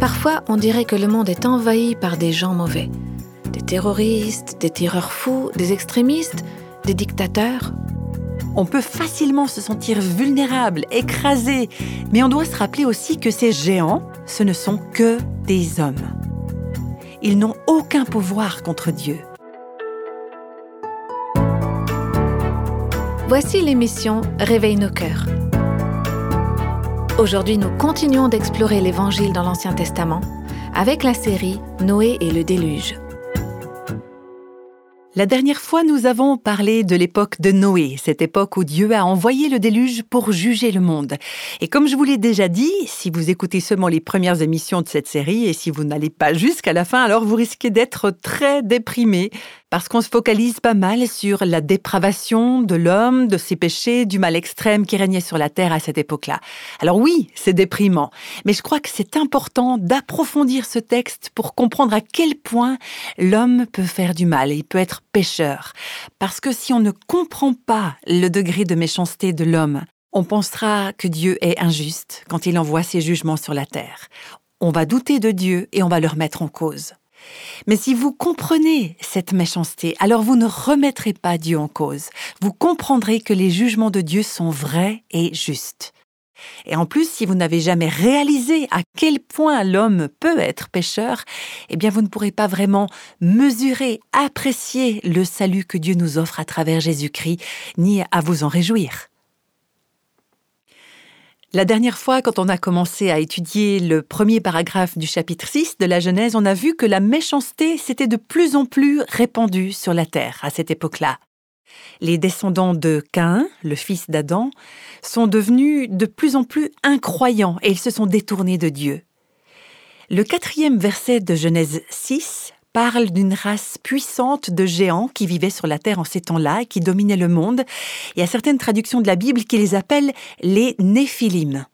Parfois, on dirait que le monde est envahi par des gens mauvais. Des terroristes, des tireurs fous, des extrémistes, des dictateurs. On peut facilement se sentir vulnérable, écrasé, mais on doit se rappeler aussi que ces géants, ce ne sont que des hommes. Ils n'ont aucun pouvoir contre Dieu. Voici l'émission Réveille nos cœurs. Aujourd'hui, nous continuons d'explorer l'Évangile dans l'Ancien Testament avec la série Noé et le déluge. La dernière fois, nous avons parlé de l'époque de Noé, cette époque où Dieu a envoyé le déluge pour juger le monde. Et comme je vous l'ai déjà dit, si vous écoutez seulement les premières émissions de cette série et si vous n'allez pas jusqu'à la fin, alors vous risquez d'être très déprimé parce qu'on se focalise pas mal sur la dépravation de l'homme, de ses péchés, du mal extrême qui régnait sur la terre à cette époque-là. Alors oui, c'est déprimant, mais je crois que c'est important d'approfondir ce texte pour comprendre à quel point l'homme peut faire du mal, il peut être pécheur. Parce que si on ne comprend pas le degré de méchanceté de l'homme, on pensera que Dieu est injuste quand il envoie ses jugements sur la terre. On va douter de Dieu et on va le remettre en cause. Mais si vous comprenez cette méchanceté, alors vous ne remettrez pas Dieu en cause. Vous comprendrez que les jugements de Dieu sont vrais et justes. Et en plus, si vous n'avez jamais réalisé à quel point l'homme peut être pécheur, eh bien vous ne pourrez pas vraiment mesurer, apprécier le salut que Dieu nous offre à travers Jésus-Christ, ni à vous en réjouir. La dernière fois, quand on a commencé à étudier le premier paragraphe du chapitre 6 de la Genèse, on a vu que la méchanceté s'était de plus en plus répandue sur la terre à cette époque-là. Les descendants de Caïn, le fils d'Adam, sont devenus de plus en plus incroyants et ils se sont détournés de Dieu. Le quatrième verset de Genèse 6 parle d'une race puissante de géants qui vivaient sur la terre en ces temps-là et qui dominaient le monde. Il y a certaines traductions de la Bible qui les appellent les Néphilim.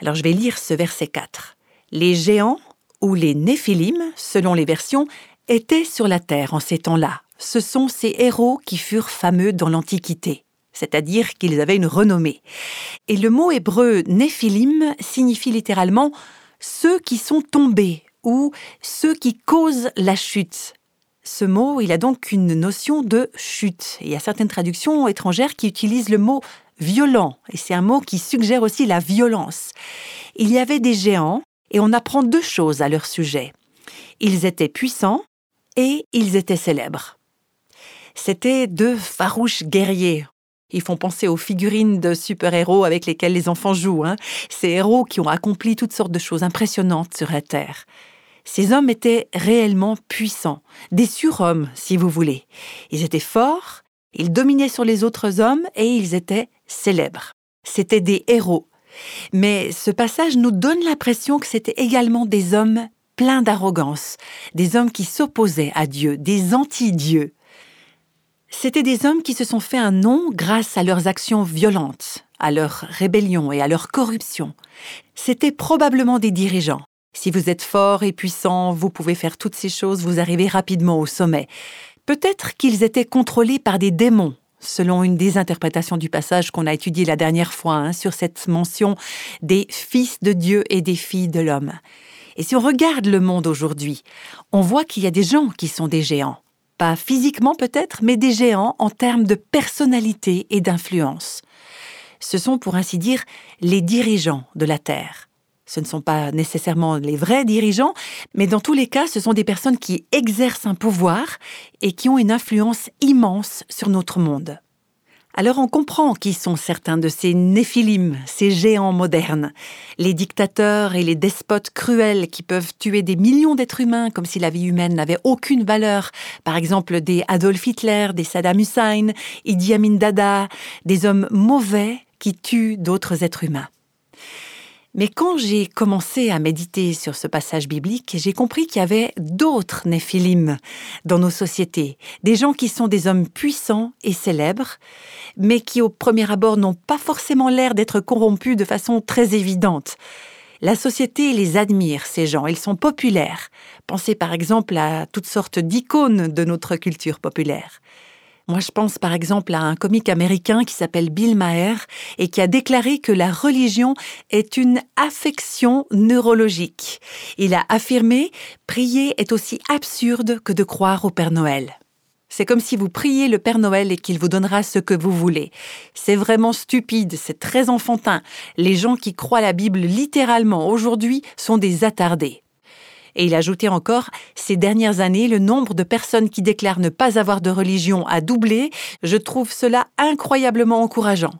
Alors je vais lire ce verset 4. Les géants, ou les Néphilim, selon les versions, étaient sur la terre en ces temps-là. Ce sont ces héros qui furent fameux dans l'Antiquité c'est-à-dire qu'ils avaient une renommée. Et le mot hébreu Néphilim signifie littéralement ceux qui sont tombés ou ceux qui causent la chute. Ce mot, il a donc une notion de chute. il y a certaines traductions étrangères qui utilisent le mot violent, et c'est un mot qui suggère aussi la violence. Il y avait des géants, et on apprend deux choses à leur sujet. Ils étaient puissants et ils étaient célèbres. C'étaient deux farouches guerriers. Ils font penser aux figurines de super-héros avec lesquels les enfants jouent. Hein. Ces héros qui ont accompli toutes sortes de choses impressionnantes sur la Terre. Ces hommes étaient réellement puissants, des surhommes si vous voulez. Ils étaient forts, ils dominaient sur les autres hommes et ils étaient célèbres. C'étaient des héros. Mais ce passage nous donne l'impression que c'étaient également des hommes pleins d'arrogance, des hommes qui s'opposaient à Dieu, des anti-dieux. C'étaient des hommes qui se sont fait un nom grâce à leurs actions violentes, à leur rébellion et à leur corruption. C'étaient probablement des dirigeants, si vous êtes fort et puissant, vous pouvez faire toutes ces choses, vous arrivez rapidement au sommet. Peut-être qu'ils étaient contrôlés par des démons, selon une des interprétations du passage qu'on a étudié la dernière fois hein, sur cette mention des fils de Dieu et des filles de l'homme. Et si on regarde le monde aujourd'hui, on voit qu'il y a des gens qui sont des géants. Pas physiquement peut-être, mais des géants en termes de personnalité et d'influence. Ce sont, pour ainsi dire, les dirigeants de la Terre. Ce ne sont pas nécessairement les vrais dirigeants, mais dans tous les cas, ce sont des personnes qui exercent un pouvoir et qui ont une influence immense sur notre monde. Alors on comprend qui sont certains de ces néphilim, ces géants modernes, les dictateurs et les despotes cruels qui peuvent tuer des millions d'êtres humains comme si la vie humaine n'avait aucune valeur, par exemple des Adolf Hitler, des Saddam Hussein, Idi Amin Dada, des hommes mauvais qui tuent d'autres êtres humains. Mais quand j'ai commencé à méditer sur ce passage biblique, j'ai compris qu'il y avait d'autres néphilim dans nos sociétés, des gens qui sont des hommes puissants et célèbres, mais qui au premier abord n'ont pas forcément l'air d'être corrompus de façon très évidente. La société les admire, ces gens, ils sont populaires. Pensez par exemple à toutes sortes d'icônes de notre culture populaire. Moi, je pense par exemple à un comique américain qui s'appelle Bill Maher et qui a déclaré que la religion est une affection neurologique. Il a affirmé Prier est aussi absurde que de croire au Père Noël. C'est comme si vous priez le Père Noël et qu'il vous donnera ce que vous voulez. C'est vraiment stupide, c'est très enfantin. Les gens qui croient la Bible littéralement aujourd'hui sont des attardés. Et il ajoutait encore, ces dernières années, le nombre de personnes qui déclarent ne pas avoir de religion a doublé. Je trouve cela incroyablement encourageant.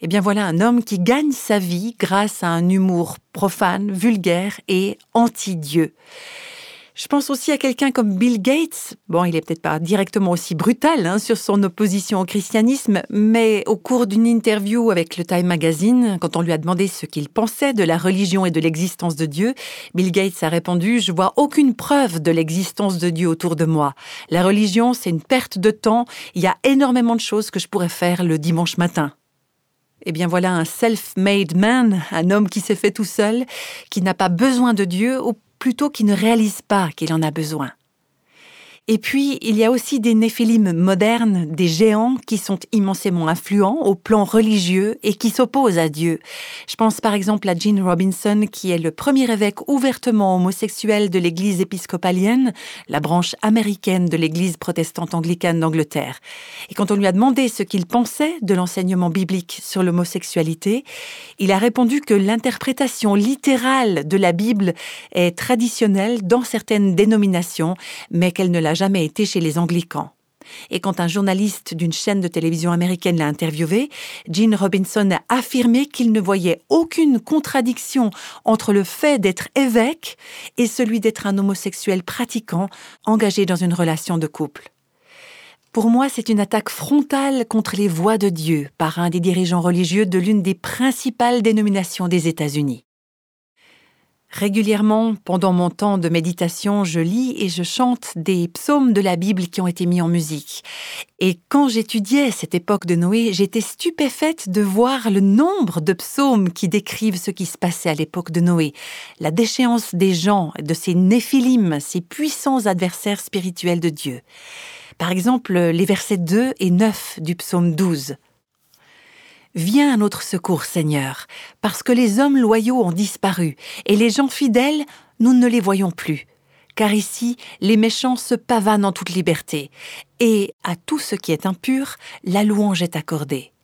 Eh bien voilà un homme qui gagne sa vie grâce à un humour profane, vulgaire et anti-Dieu. Je pense aussi à quelqu'un comme Bill Gates. Bon, il est peut-être pas directement aussi brutal hein, sur son opposition au christianisme, mais au cours d'une interview avec le Time Magazine, quand on lui a demandé ce qu'il pensait de la religion et de l'existence de Dieu, Bill Gates a répondu Je vois aucune preuve de l'existence de Dieu autour de moi. La religion, c'est une perte de temps. Il y a énormément de choses que je pourrais faire le dimanche matin. Eh bien voilà un self-made man, un homme qui s'est fait tout seul, qui n'a pas besoin de Dieu, plutôt qu'il ne réalise pas qu'il en a besoin. Et puis, il y a aussi des néphilim modernes, des géants qui sont immensément influents au plan religieux et qui s'opposent à Dieu. Je pense par exemple à Gene Robinson, qui est le premier évêque ouvertement homosexuel de l'Église épiscopalienne, la branche américaine de l'Église protestante anglicane d'Angleterre. Et quand on lui a demandé ce qu'il pensait de l'enseignement biblique sur l'homosexualité, il a répondu que l'interprétation littérale de la Bible est traditionnelle dans certaines dénominations, mais qu'elle ne l'a jamais été chez les anglicans. Et quand un journaliste d'une chaîne de télévision américaine l'a interviewé, Gene Robinson a affirmé qu'il ne voyait aucune contradiction entre le fait d'être évêque et celui d'être un homosexuel pratiquant engagé dans une relation de couple. Pour moi, c'est une attaque frontale contre les voix de Dieu par un des dirigeants religieux de l'une des principales dénominations des États-Unis. Régulièrement, pendant mon temps de méditation, je lis et je chante des psaumes de la Bible qui ont été mis en musique. Et quand j'étudiais cette époque de Noé, j'étais stupéfaite de voir le nombre de psaumes qui décrivent ce qui se passait à l'époque de Noé. La déchéance des gens, de ces néphilim, ces puissants adversaires spirituels de Dieu. Par exemple, les versets 2 et 9 du psaume 12. Viens à notre secours, Seigneur, parce que les hommes loyaux ont disparu, et les gens fidèles, nous ne les voyons plus. Car ici, les méchants se pavanent en toute liberté, et à tout ce qui est impur, la louange est accordée.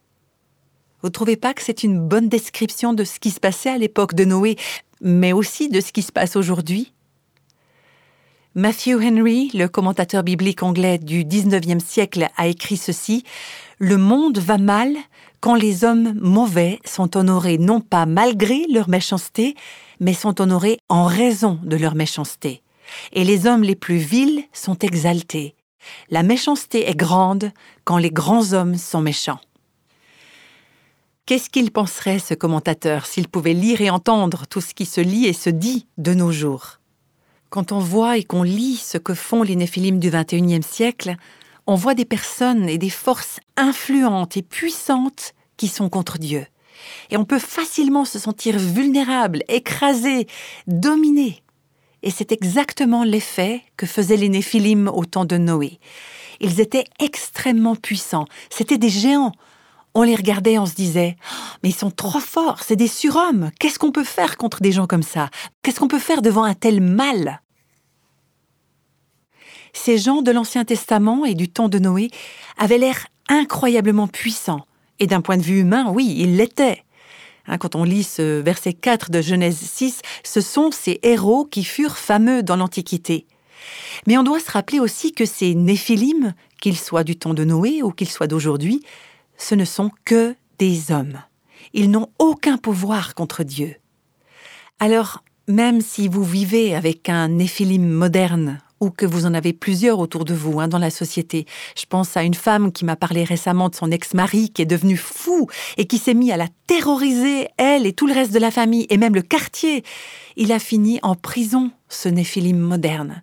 Vous ne trouvez pas que c'est une bonne description de ce qui se passait à l'époque de Noé, mais aussi de ce qui se passe aujourd'hui? Matthew Henry, le commentateur biblique anglais du XIXe siècle, a écrit ceci Le monde va mal quand les hommes mauvais sont honorés non pas malgré leur méchanceté, mais sont honorés en raison de leur méchanceté. Et les hommes les plus vils sont exaltés. La méchanceté est grande quand les grands hommes sont méchants. Qu'est-ce qu'il penserait, ce commentateur, s'il pouvait lire et entendre tout ce qui se lit et se dit de nos jours? Quand on voit et qu'on lit ce que font les néphilim du XXIe siècle, on voit des personnes et des forces influentes et puissantes qui sont contre Dieu. Et on peut facilement se sentir vulnérable, écrasé, dominé. Et c'est exactement l'effet que faisaient les Néphilim au temps de Noé. Ils étaient extrêmement puissants, c'étaient des géants. On les regardait, on se disait Mais ils sont trop forts, c'est des surhommes. Qu'est-ce qu'on peut faire contre des gens comme ça? Qu'est-ce qu'on peut faire devant un tel mal? Ces gens de l'Ancien Testament et du temps de Noé avaient l'air incroyablement puissants. Et d'un point de vue humain, oui, ils l'étaient. Hein, quand on lit ce verset 4 de Genèse 6, ce sont ces héros qui furent fameux dans l'Antiquité. Mais on doit se rappeler aussi que ces Néphilim, qu'ils soient du temps de Noé ou qu'ils soient d'aujourd'hui, ce ne sont que des hommes. Ils n'ont aucun pouvoir contre Dieu. Alors, même si vous vivez avec un Néphilim moderne ou que vous en avez plusieurs autour de vous hein, dans la société. Je pense à une femme qui m'a parlé récemment de son ex-mari qui est devenu fou et qui s'est mis à la terroriser, elle et tout le reste de la famille, et même le quartier. Il a fini en prison, ce néphilim moderne.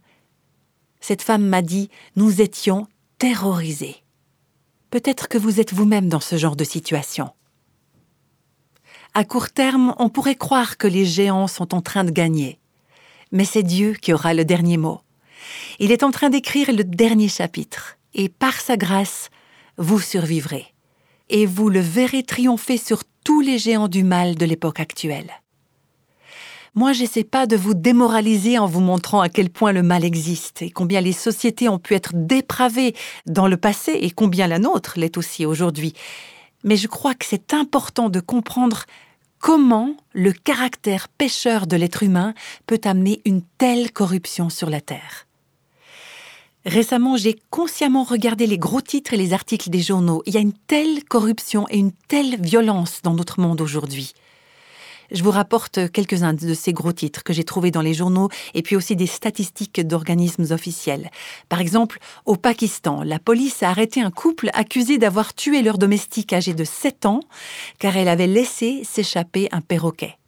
Cette femme m'a dit Nous étions terrorisés. Peut-être que vous êtes vous-même dans ce genre de situation. À court terme, on pourrait croire que les géants sont en train de gagner. Mais c'est Dieu qui aura le dernier mot. Il est en train d'écrire le dernier chapitre, et par sa grâce, vous survivrez. Et vous le verrez triompher sur tous les géants du mal de l'époque actuelle. Moi, j'essaie pas de vous démoraliser en vous montrant à quel point le mal existe et combien les sociétés ont pu être dépravées dans le passé et combien la nôtre l'est aussi aujourd'hui. Mais je crois que c'est important de comprendre comment le caractère pécheur de l'être humain peut amener une telle corruption sur la Terre. Récemment, j'ai consciemment regardé les gros titres et les articles des journaux. Il y a une telle corruption et une telle violence dans notre monde aujourd'hui. Je vous rapporte quelques-uns de ces gros titres que j'ai trouvés dans les journaux et puis aussi des statistiques d'organismes officiels. Par exemple, au Pakistan, la police a arrêté un couple accusé d'avoir tué leur domestique âgé de 7 ans car elle avait laissé s'échapper un perroquet.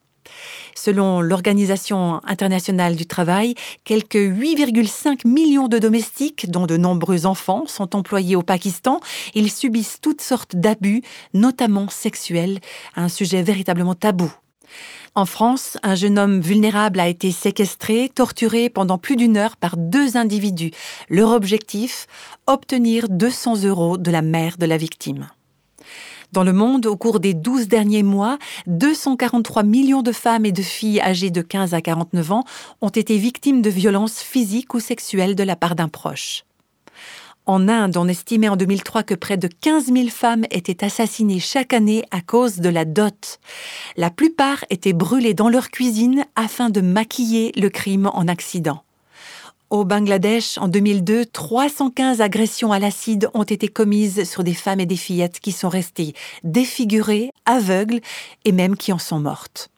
Selon l'Organisation internationale du travail, quelques 8,5 millions de domestiques, dont de nombreux enfants, sont employés au Pakistan. Ils subissent toutes sortes d'abus, notamment sexuels, un sujet véritablement tabou. En France, un jeune homme vulnérable a été séquestré, torturé pendant plus d'une heure par deux individus. Leur objectif Obtenir 200 euros de la mère de la victime. Dans le monde, au cours des 12 derniers mois, 243 millions de femmes et de filles âgées de 15 à 49 ans ont été victimes de violences physiques ou sexuelles de la part d'un proche. En Inde, on estimait en 2003 que près de 15 000 femmes étaient assassinées chaque année à cause de la dot. La plupart étaient brûlées dans leur cuisine afin de maquiller le crime en accident. Au Bangladesh, en 2002, 315 agressions à l'acide ont été commises sur des femmes et des fillettes qui sont restées défigurées, aveugles et même qui en sont mortes.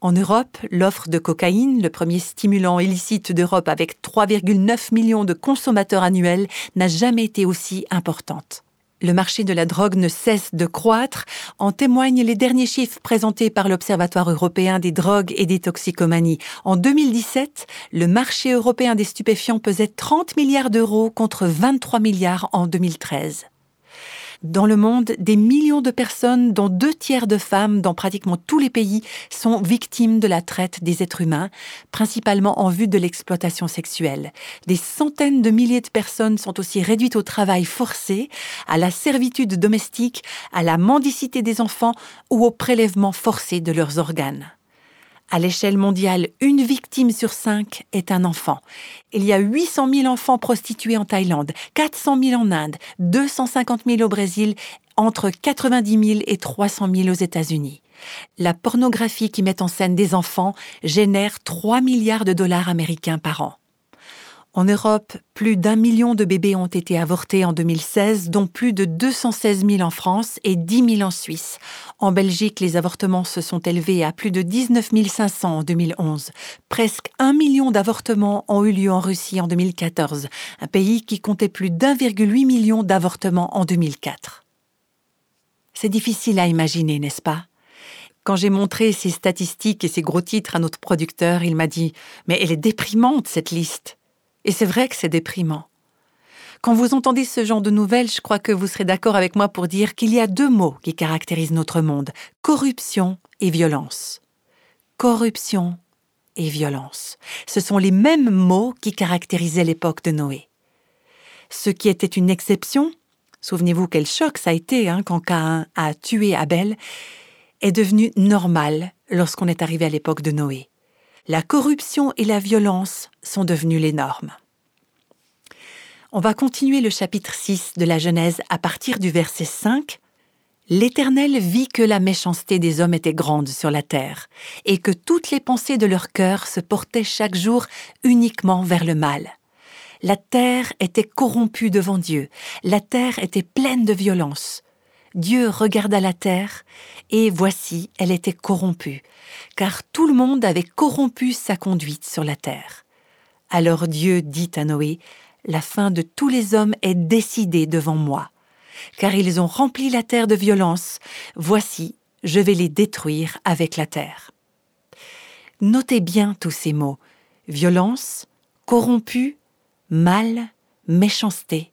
En Europe, l'offre de cocaïne, le premier stimulant illicite d'Europe avec 3,9 millions de consommateurs annuels, n'a jamais été aussi importante. Le marché de la drogue ne cesse de croître, en témoignent les derniers chiffres présentés par l'Observatoire européen des drogues et des toxicomanies. En 2017, le marché européen des stupéfiants pesait 30 milliards d'euros contre 23 milliards en 2013. Dans le monde, des millions de personnes, dont deux tiers de femmes dans pratiquement tous les pays, sont victimes de la traite des êtres humains, principalement en vue de l'exploitation sexuelle. Des centaines de milliers de personnes sont aussi réduites au travail forcé, à la servitude domestique, à la mendicité des enfants ou au prélèvement forcé de leurs organes. À l'échelle mondiale, une victime sur cinq est un enfant. Il y a 800 000 enfants prostitués en Thaïlande, 400 000 en Inde, 250 000 au Brésil, entre 90 000 et 300 000 aux États-Unis. La pornographie qui met en scène des enfants génère 3 milliards de dollars américains par an. En Europe, plus d'un million de bébés ont été avortés en 2016, dont plus de 216 000 en France et 10 000 en Suisse. En Belgique, les avortements se sont élevés à plus de 19 500 en 2011. Presque un million d'avortements ont eu lieu en Russie en 2014, un pays qui comptait plus d'1,8 million d'avortements en 2004. C'est difficile à imaginer, n'est-ce pas? Quand j'ai montré ces statistiques et ces gros titres à notre producteur, il m'a dit Mais elle est déprimante, cette liste. Et c'est vrai que c'est déprimant. Quand vous entendez ce genre de nouvelles, je crois que vous serez d'accord avec moi pour dire qu'il y a deux mots qui caractérisent notre monde, corruption et violence. Corruption et violence. Ce sont les mêmes mots qui caractérisaient l'époque de Noé. Ce qui était une exception, souvenez-vous quel choc ça a été hein, quand Caïn a tué Abel, est devenu normal lorsqu'on est arrivé à l'époque de Noé la corruption et la violence sont devenues les normes. On va continuer le chapitre 6 de la Genèse à partir du verset 5. L'Éternel vit que la méchanceté des hommes était grande sur la terre, et que toutes les pensées de leur cœur se portaient chaque jour uniquement vers le mal. La terre était corrompue devant Dieu, la terre était pleine de violence. Dieu regarda la terre, et voici, elle était corrompue, car tout le monde avait corrompu sa conduite sur la terre. Alors Dieu dit à Noé, La fin de tous les hommes est décidée devant moi, car ils ont rempli la terre de violence, voici, je vais les détruire avec la terre. Notez bien tous ces mots violence, corrompu, mal, méchanceté.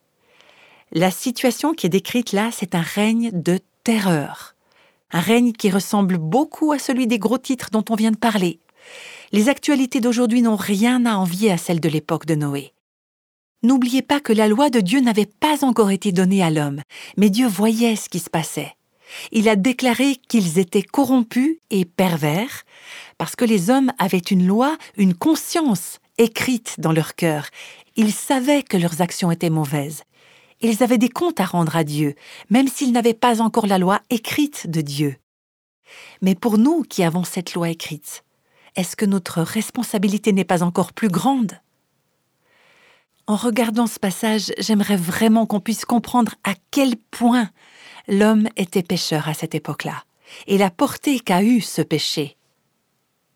La situation qui est décrite là, c'est un règne de terreur. Un règne qui ressemble beaucoup à celui des gros titres dont on vient de parler. Les actualités d'aujourd'hui n'ont rien à envier à celles de l'époque de Noé. N'oubliez pas que la loi de Dieu n'avait pas encore été donnée à l'homme, mais Dieu voyait ce qui se passait. Il a déclaré qu'ils étaient corrompus et pervers, parce que les hommes avaient une loi, une conscience écrite dans leur cœur. Ils savaient que leurs actions étaient mauvaises. Ils avaient des comptes à rendre à Dieu, même s'ils n'avaient pas encore la loi écrite de Dieu. Mais pour nous qui avons cette loi écrite, est-ce que notre responsabilité n'est pas encore plus grande? En regardant ce passage, j'aimerais vraiment qu'on puisse comprendre à quel point l'homme était pécheur à cette époque-là, et la portée qu'a eue ce péché.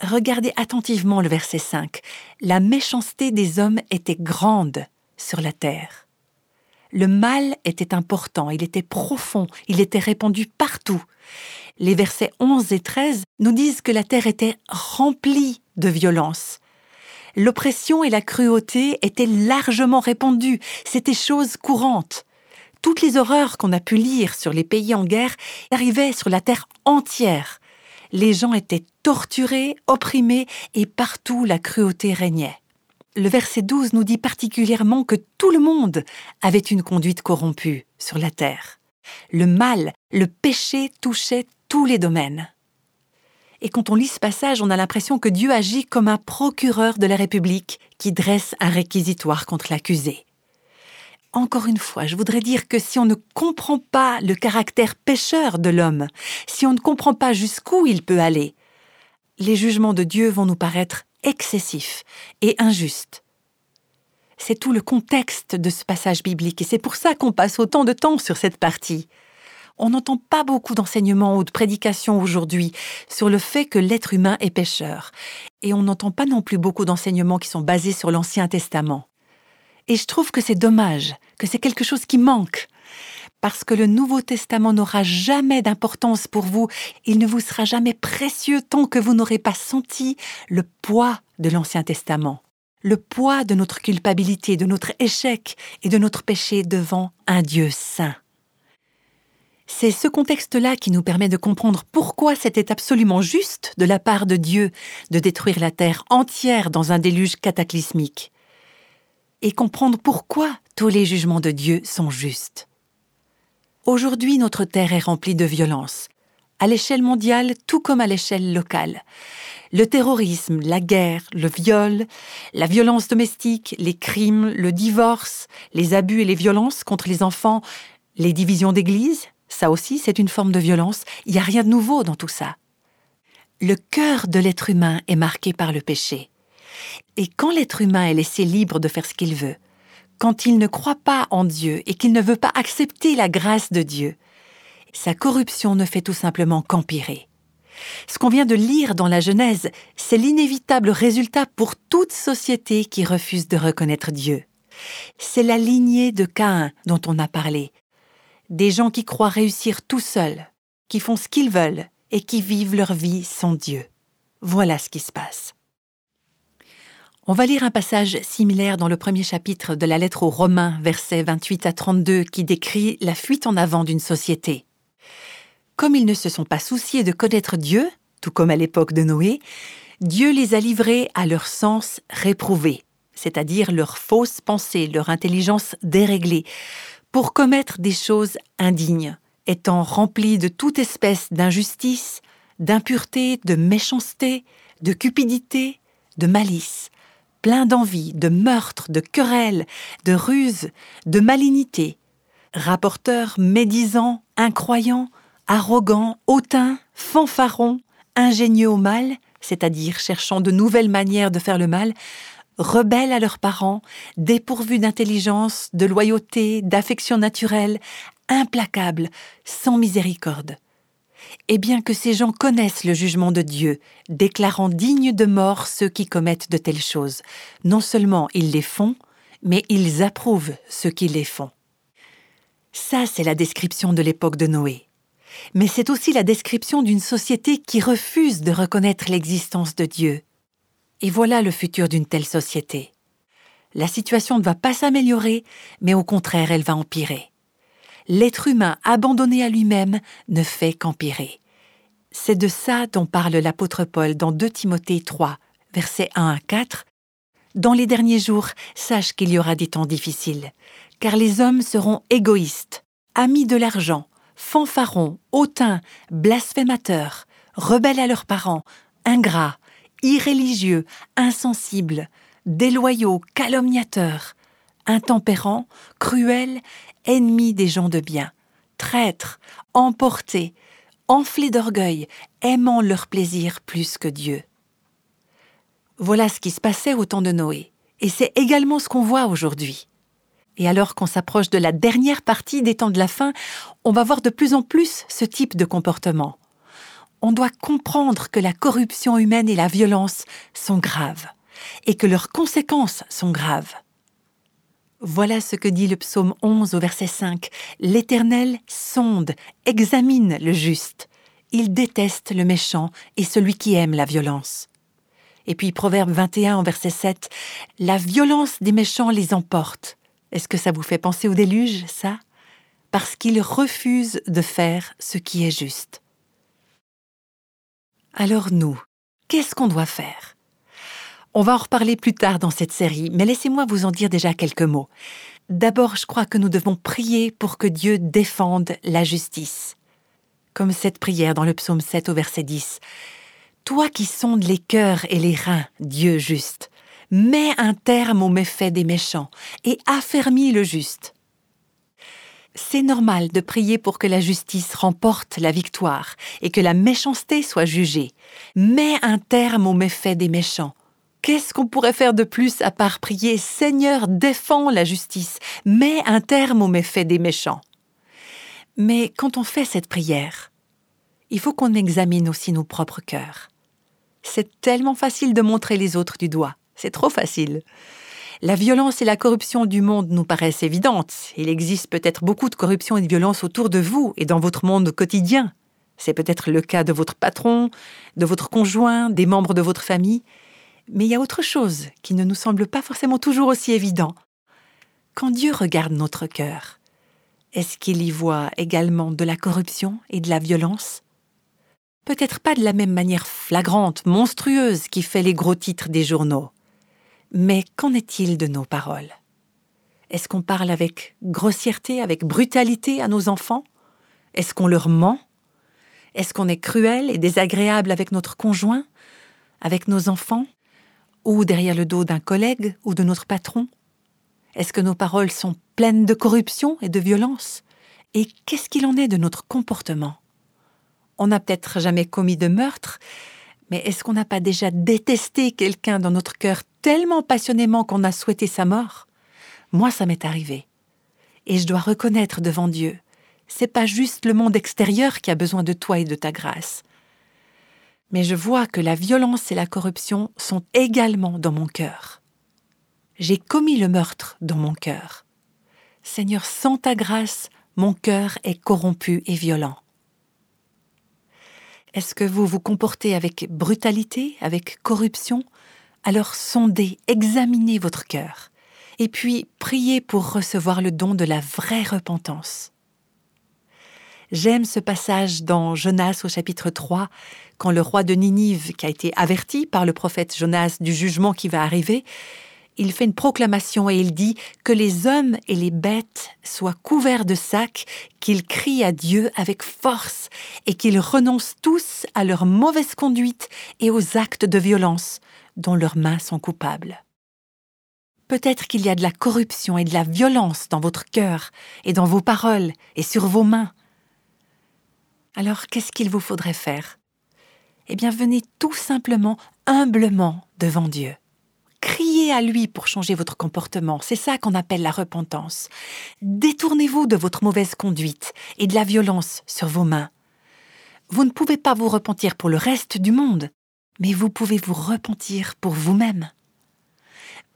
Regardez attentivement le verset 5. La méchanceté des hommes était grande sur la terre. Le mal était important, il était profond, il était répandu partout. Les versets 11 et 13 nous disent que la terre était remplie de violence. L'oppression et la cruauté étaient largement répandues, c'était chose courante. Toutes les horreurs qu'on a pu lire sur les pays en guerre arrivaient sur la terre entière. Les gens étaient torturés, opprimés, et partout la cruauté régnait. Le verset 12 nous dit particulièrement que tout le monde avait une conduite corrompue sur la terre. Le mal, le péché touchait tous les domaines. Et quand on lit ce passage, on a l'impression que Dieu agit comme un procureur de la République qui dresse un réquisitoire contre l'accusé. Encore une fois, je voudrais dire que si on ne comprend pas le caractère pécheur de l'homme, si on ne comprend pas jusqu'où il peut aller, les jugements de Dieu vont nous paraître excessifs et injustes. C'est tout le contexte de ce passage biblique et c'est pour ça qu'on passe autant de temps sur cette partie. On n'entend pas beaucoup d'enseignements ou de prédications aujourd'hui sur le fait que l'être humain est pécheur. Et on n'entend pas non plus beaucoup d'enseignements qui sont basés sur l'Ancien Testament. Et je trouve que c'est dommage, que c'est quelque chose qui manque. Parce que le Nouveau Testament n'aura jamais d'importance pour vous, il ne vous sera jamais précieux tant que vous n'aurez pas senti le poids de l'Ancien Testament, le poids de notre culpabilité, de notre échec et de notre péché devant un Dieu saint. C'est ce contexte-là qui nous permet de comprendre pourquoi c'était absolument juste de la part de Dieu de détruire la terre entière dans un déluge cataclysmique et comprendre pourquoi tous les jugements de Dieu sont justes. Aujourd'hui, notre terre est remplie de violence, à l'échelle mondiale tout comme à l'échelle locale. Le terrorisme, la guerre, le viol, la violence domestique, les crimes, le divorce, les abus et les violences contre les enfants, les divisions d'église, ça aussi c'est une forme de violence, il n'y a rien de nouveau dans tout ça. Le cœur de l'être humain est marqué par le péché. Et quand l'être humain est laissé libre de faire ce qu'il veut, quand il ne croit pas en Dieu et qu'il ne veut pas accepter la grâce de Dieu, sa corruption ne fait tout simplement qu'empirer. Ce qu'on vient de lire dans la Genèse, c'est l'inévitable résultat pour toute société qui refuse de reconnaître Dieu. C'est la lignée de Caïn dont on a parlé. Des gens qui croient réussir tout seuls, qui font ce qu'ils veulent et qui vivent leur vie sans Dieu. Voilà ce qui se passe. On va lire un passage similaire dans le premier chapitre de la lettre aux Romains, versets 28 à 32, qui décrit la fuite en avant d'une société. Comme ils ne se sont pas souciés de connaître Dieu, tout comme à l'époque de Noé, Dieu les a livrés à leur sens réprouvé, c'est-à-dire leur fausse pensée, leur intelligence déréglée, pour commettre des choses indignes, étant remplis de toute espèce d'injustice, d'impureté, de méchanceté, de cupidité, de malice plein d'envie, de meurtre, de querelles, de ruses, de malignité, rapporteur médisant, incroyant, arrogant, hautain, fanfaron, ingénieux au mal, c'est-à-dire cherchant de nouvelles manières de faire le mal, rebelles à leurs parents, dépourvus d'intelligence, de loyauté, d'affection naturelle, implacables, sans miséricorde et bien que ces gens connaissent le jugement de Dieu, déclarant dignes de mort ceux qui commettent de telles choses, non seulement ils les font, mais ils approuvent ceux qui les font. Ça, c'est la description de l'époque de Noé. Mais c'est aussi la description d'une société qui refuse de reconnaître l'existence de Dieu. Et voilà le futur d'une telle société. La situation ne va pas s'améliorer, mais au contraire, elle va empirer l'être humain abandonné à lui-même ne fait qu'empirer. C'est de ça dont parle l'apôtre Paul dans 2 Timothée 3, versets 1 à 4. Dans les derniers jours, sache qu'il y aura des temps difficiles, car les hommes seront égoïstes, amis de l'argent, fanfarons, hautains, blasphémateurs, rebelles à leurs parents, ingrats, irréligieux, insensibles, déloyaux, calomniateurs, intempérants, cruels, ennemis des gens de bien, traîtres, emportés, enflés d'orgueil, aimant leur plaisir plus que Dieu. Voilà ce qui se passait au temps de Noé, et c'est également ce qu'on voit aujourd'hui. Et alors qu'on s'approche de la dernière partie des temps de la fin, on va voir de plus en plus ce type de comportement. On doit comprendre que la corruption humaine et la violence sont graves, et que leurs conséquences sont graves. Voilà ce que dit le psaume 11 au verset 5. L'Éternel sonde, examine le juste. Il déteste le méchant et celui qui aime la violence. Et puis Proverbe 21 au verset 7. La violence des méchants les emporte. Est-ce que ça vous fait penser au déluge, ça? Parce qu'ils refusent de faire ce qui est juste. Alors nous, qu'est-ce qu'on doit faire? On va en reparler plus tard dans cette série, mais laissez-moi vous en dire déjà quelques mots. D'abord, je crois que nous devons prier pour que Dieu défende la justice. Comme cette prière dans le psaume 7 au verset 10. Toi qui sondes les cœurs et les reins, Dieu juste, mets un terme aux méfaits des méchants et affermis le juste. C'est normal de prier pour que la justice remporte la victoire et que la méchanceté soit jugée. Mets un terme aux méfaits des méchants Qu'est-ce qu'on pourrait faire de plus à part prier? Seigneur, défends la justice, mets un terme aux méfaits des méchants Mais quand on fait cette prière, il faut qu'on examine aussi nos propres cœurs. C'est tellement facile de montrer les autres du doigt, c'est trop facile. La violence et la corruption du monde nous paraissent évidentes. Il existe peut-être beaucoup de corruption et de violence autour de vous et dans votre monde quotidien. C'est peut-être le cas de votre patron, de votre conjoint, des membres de votre famille. Mais il y a autre chose qui ne nous semble pas forcément toujours aussi évident. Quand Dieu regarde notre cœur, est-ce qu'il y voit également de la corruption et de la violence? Peut-être pas de la même manière flagrante, monstrueuse qui fait les gros titres des journaux. Mais qu'en est-il de nos paroles? Est-ce qu'on parle avec grossièreté, avec brutalité à nos enfants? Est-ce qu'on leur ment? Est-ce qu'on est cruel et désagréable avec notre conjoint Avec nos enfants? Ou derrière le dos d'un collègue ou de notre patron? Est-ce que nos paroles sont pleines de corruption et de violence? Et qu'est-ce qu'il en est de notre comportement? On n'a peut-être jamais commis de meurtre, mais est-ce qu'on n'a pas déjà détesté quelqu'un dans notre cœur tellement passionnément qu'on a souhaité sa mort? Moi, ça m'est arrivé. Et je dois reconnaître devant Dieu, c'est pas juste le monde extérieur qui a besoin de toi et de ta grâce mais je vois que la violence et la corruption sont également dans mon cœur. J'ai commis le meurtre dans mon cœur. Seigneur, sans ta grâce, mon cœur est corrompu et violent. Est-ce que vous vous comportez avec brutalité, avec corruption? Alors sondez, examinez votre cœur, et puis priez pour recevoir le don de la vraie repentance. J'aime ce passage dans Jonas au chapitre 3, quand le roi de Ninive, qui a été averti par le prophète Jonas du jugement qui va arriver, il fait une proclamation et il dit que les hommes et les bêtes soient couverts de sacs, qu'ils crient à Dieu avec force et qu'ils renoncent tous à leur mauvaise conduite et aux actes de violence dont leurs mains sont coupables. Peut-être qu'il y a de la corruption et de la violence dans votre cœur et dans vos paroles et sur vos mains. Alors qu'est-ce qu'il vous faudrait faire? Eh bien venez tout simplement, humblement devant Dieu. Criez à lui pour changer votre comportement, c'est ça qu'on appelle la repentance. Détournez-vous de votre mauvaise conduite et de la violence sur vos mains. Vous ne pouvez pas vous repentir pour le reste du monde, mais vous pouvez vous repentir pour vous-même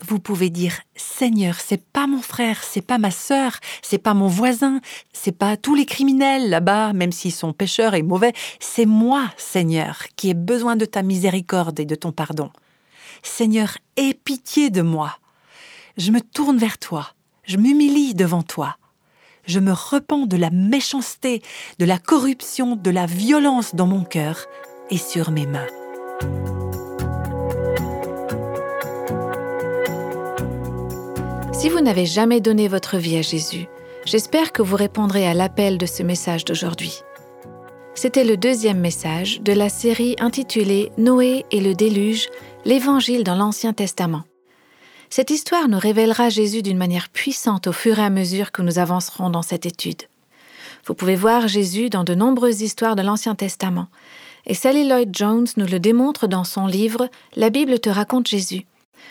vous pouvez dire Seigneur, c'est pas mon frère, c'est pas ma sœur, c'est pas mon voisin, c'est pas tous les criminels là-bas, même s'ils sont pécheurs et mauvais, c'est moi, Seigneur, qui ai besoin de ta miséricorde et de ton pardon. Seigneur, aie pitié de moi. Je me tourne vers toi, je m'humilie devant toi. Je me repens de la méchanceté, de la corruption, de la violence dans mon cœur et sur mes mains. Si vous n'avez jamais donné votre vie à Jésus, j'espère que vous répondrez à l'appel de ce message d'aujourd'hui. C'était le deuxième message de la série intitulée Noé et le déluge, l'Évangile dans l'Ancien Testament. Cette histoire nous révélera Jésus d'une manière puissante au fur et à mesure que nous avancerons dans cette étude. Vous pouvez voir Jésus dans de nombreuses histoires de l'Ancien Testament, et Sally Lloyd Jones nous le démontre dans son livre La Bible te raconte Jésus.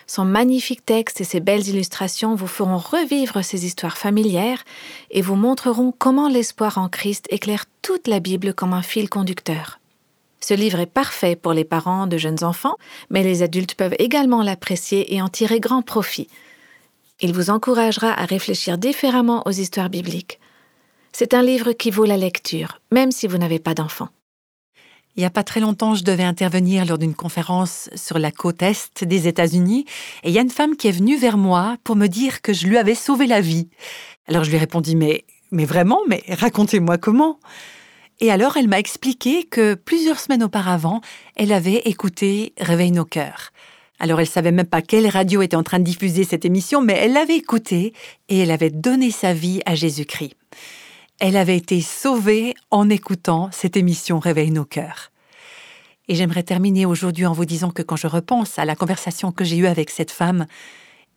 Son magnifique texte et ses belles illustrations vous feront revivre ces histoires familières et vous montreront comment l'espoir en Christ éclaire toute la Bible comme un fil conducteur. Ce livre est parfait pour les parents de jeunes enfants, mais les adultes peuvent également l'apprécier et en tirer grand profit. Il vous encouragera à réfléchir différemment aux histoires bibliques. C'est un livre qui vaut la lecture, même si vous n'avez pas d'enfants. Il n'y a pas très longtemps, je devais intervenir lors d'une conférence sur la côte est des États-Unis, et il y a une femme qui est venue vers moi pour me dire que je lui avais sauvé la vie. Alors je lui ai répondu mais mais vraiment, mais racontez-moi comment. Et alors elle m'a expliqué que plusieurs semaines auparavant, elle avait écouté Réveille nos cœurs. Alors elle savait même pas quelle radio était en train de diffuser cette émission, mais elle l'avait écoutée et elle avait donné sa vie à Jésus-Christ. Elle avait été sauvée en écoutant cette émission Réveille nos cœurs. Et j'aimerais terminer aujourd'hui en vous disant que quand je repense à la conversation que j'ai eue avec cette femme,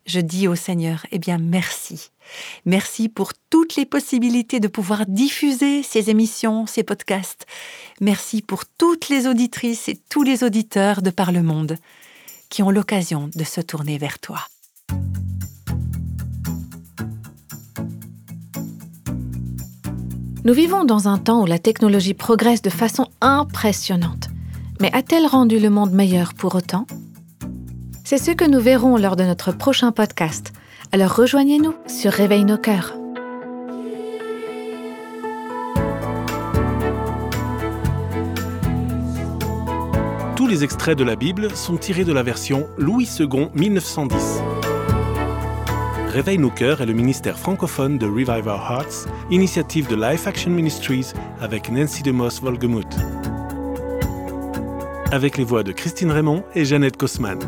je dis au Seigneur, eh bien merci. Merci pour toutes les possibilités de pouvoir diffuser ces émissions, ces podcasts. Merci pour toutes les auditrices et tous les auditeurs de par le monde qui ont l'occasion de se tourner vers toi. Nous vivons dans un temps où la technologie progresse de façon impressionnante. Mais a-t-elle rendu le monde meilleur pour autant? C'est ce que nous verrons lors de notre prochain podcast. Alors rejoignez-nous sur Réveille nos cœurs. Tous les extraits de la Bible sont tirés de la version Louis II 1910. Réveille nos cœurs est le ministère francophone de Revive Our Hearts, initiative de Life Action Ministries avec Nancy DeMoss Volgemuth. Avec les voix de Christine Raymond et Jeannette Kosman.